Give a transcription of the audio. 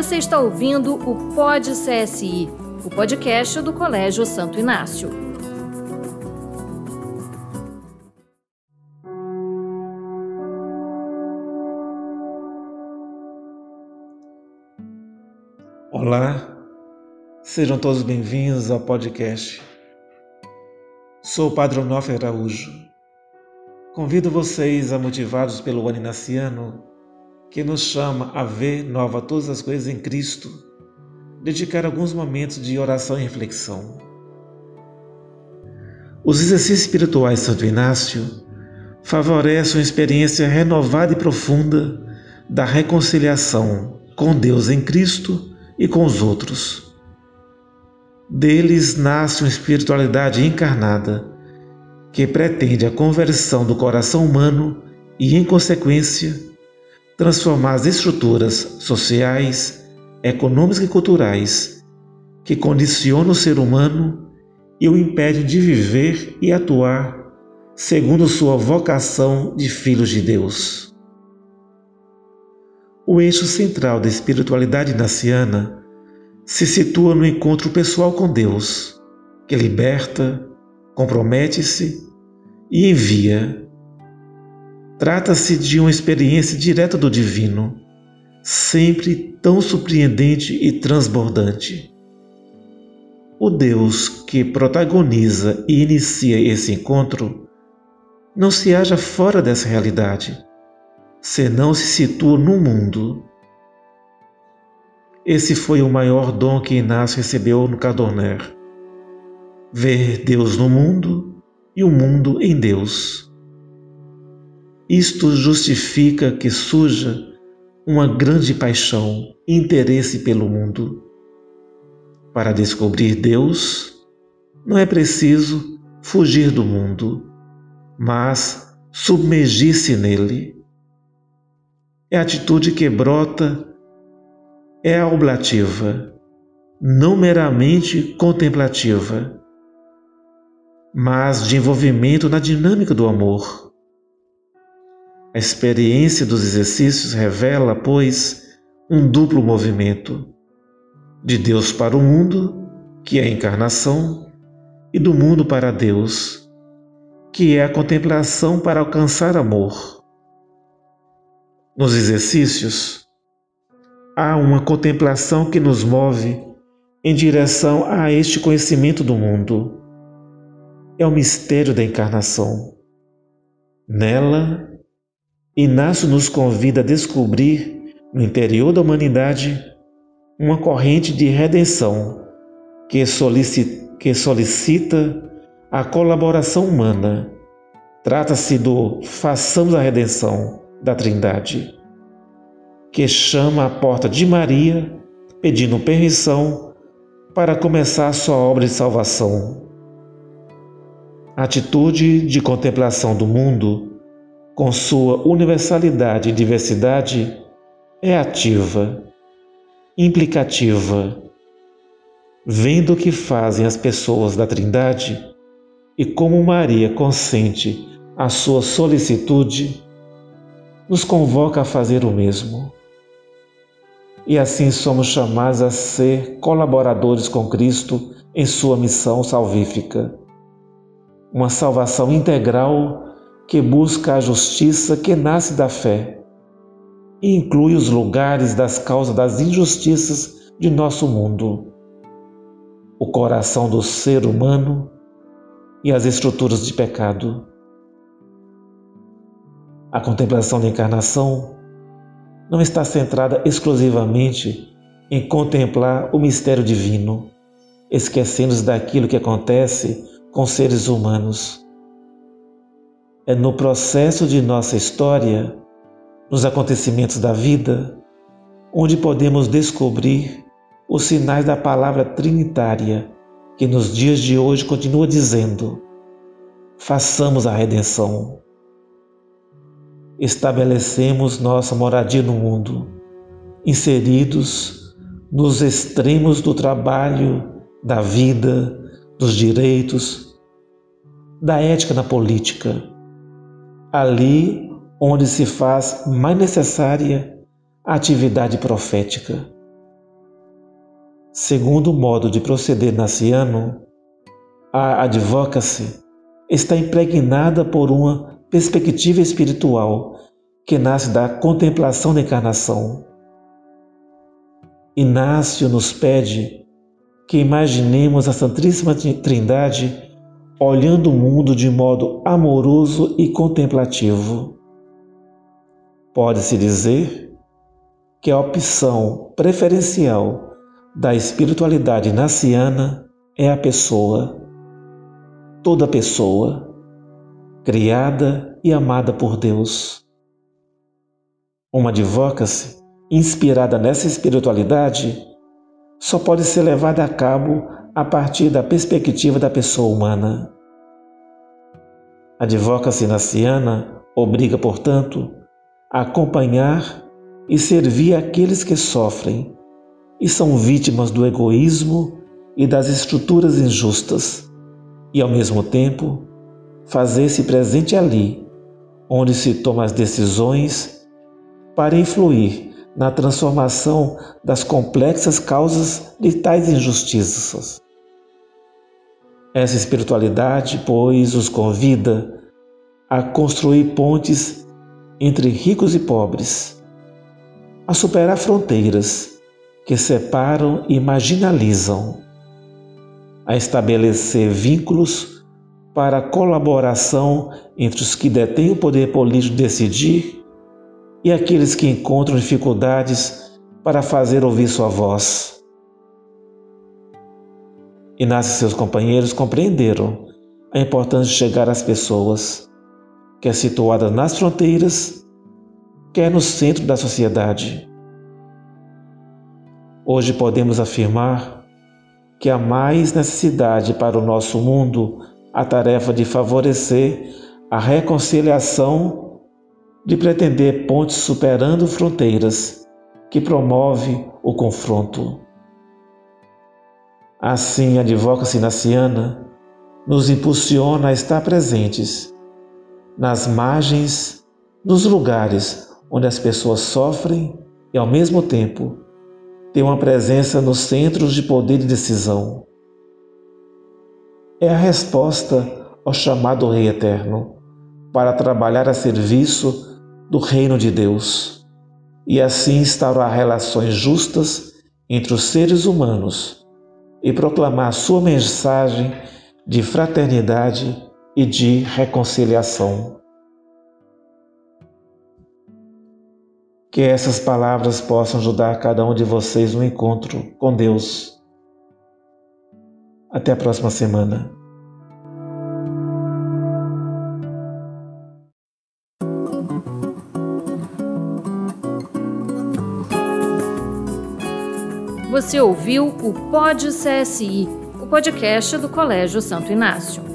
Você está ouvindo o Pod CSI, o podcast do Colégio Santo Inácio. Olá, sejam todos bem-vindos ao podcast. Sou o Padre Onofre Araújo. Convido vocês a, motivados pelo ano inaciano, que nos chama a ver nova todas as coisas em Cristo, dedicar alguns momentos de oração e reflexão. Os exercícios espirituais de Santo Inácio favorecem uma experiência renovada e profunda da reconciliação com Deus em Cristo e com os outros. Deles nasce uma espiritualidade encarnada que pretende a conversão do coração humano e, em consequência, transformar as estruturas sociais, econômicas e culturais que condicionam o ser humano e o impedem de viver e atuar segundo sua vocação de filhos de Deus. O eixo central da espiritualidade naciana se situa no encontro pessoal com Deus, que liberta, compromete-se e envia Trata-se de uma experiência direta do divino, sempre tão surpreendente e transbordante. O Deus que protagoniza e inicia esse encontro não se acha fora dessa realidade, senão se situa no mundo. Esse foi o maior dom que Inácio recebeu no Cadorner: ver Deus no mundo e o mundo em Deus. Isto justifica que surja uma grande paixão interesse pelo mundo. Para descobrir Deus, não é preciso fugir do mundo, mas submergir-se nele. É a atitude que brota, é oblativa, não meramente contemplativa, mas de envolvimento na dinâmica do amor a experiência dos exercícios revela, pois, um duplo movimento de Deus para o mundo, que é a encarnação, e do mundo para Deus, que é a contemplação para alcançar amor. Nos exercícios, há uma contemplação que nos move em direção a este conhecimento do mundo. É o mistério da encarnação. Nela, Inácio nos convida a descobrir no interior da humanidade uma corrente de redenção que solicita, que solicita a colaboração humana. Trata-se do Façamos a Redenção da Trindade, que chama à porta de Maria pedindo permissão para começar a sua obra de salvação. A atitude de contemplação do mundo com sua universalidade e diversidade, é ativa, implicativa, vendo o que fazem as pessoas da Trindade e como Maria consente a sua solicitude, nos convoca a fazer o mesmo. E assim somos chamados a ser colaboradores com Cristo em sua missão salvífica. Uma salvação integral que busca a justiça que nasce da fé e inclui os lugares das causas das injustiças de nosso mundo, o coração do ser humano e as estruturas de pecado. A contemplação da encarnação não está centrada exclusivamente em contemplar o mistério divino, esquecendo-se daquilo que acontece com seres humanos é no processo de nossa história, nos acontecimentos da vida, onde podemos descobrir os sinais da palavra trinitária que nos dias de hoje continua dizendo: façamos a redenção. Estabelecemos nossa moradia no mundo, inseridos nos extremos do trabalho, da vida, dos direitos, da ética na política ali onde se faz mais necessária a atividade profética, Segundo o modo de proceder naciano, a advocacy está impregnada por uma perspectiva espiritual que nasce da contemplação da encarnação. Inácio nos pede que imaginemos a Santíssima Trindade olhando o mundo de modo amoroso e contemplativo. Pode-se dizer que a opção preferencial da espiritualidade naciana é a pessoa, toda pessoa, criada e amada por Deus. Uma advocacy inspirada nessa espiritualidade só pode ser levada a cabo a partir da perspectiva da pessoa humana. A advocacy naciana obriga, portanto, a acompanhar e servir aqueles que sofrem e são vítimas do egoísmo e das estruturas injustas, e ao mesmo tempo fazer-se presente ali, onde se tomam as decisões para influir na transformação das complexas causas de tais injustiças. Essa espiritualidade, pois, os convida a construir pontes entre ricos e pobres, a superar fronteiras que separam e marginalizam, a estabelecer vínculos para a colaboração entre os que detêm o poder político de decidir e aqueles que encontram dificuldades para fazer ouvir sua voz. Inácio e seus companheiros compreenderam a importância de chegar às pessoas, quer situadas nas fronteiras, quer no centro da sociedade. Hoje podemos afirmar que há mais necessidade para o nosso mundo a tarefa de favorecer a reconciliação, de pretender pontes superando fronteiras, que promove o confronto. Assim, a advocacy naciana nos impulsiona a estar presentes nas margens, nos lugares onde as pessoas sofrem e, ao mesmo tempo, ter uma presença nos centros de poder e decisão. É a resposta ao chamado Rei Eterno para trabalhar a serviço do Reino de Deus e assim instaurar relações justas entre os seres humanos e proclamar sua mensagem de fraternidade e de reconciliação. Que essas palavras possam ajudar cada um de vocês no encontro com Deus. Até a próxima semana. Você ouviu o Pod CSI, o podcast do Colégio Santo Inácio.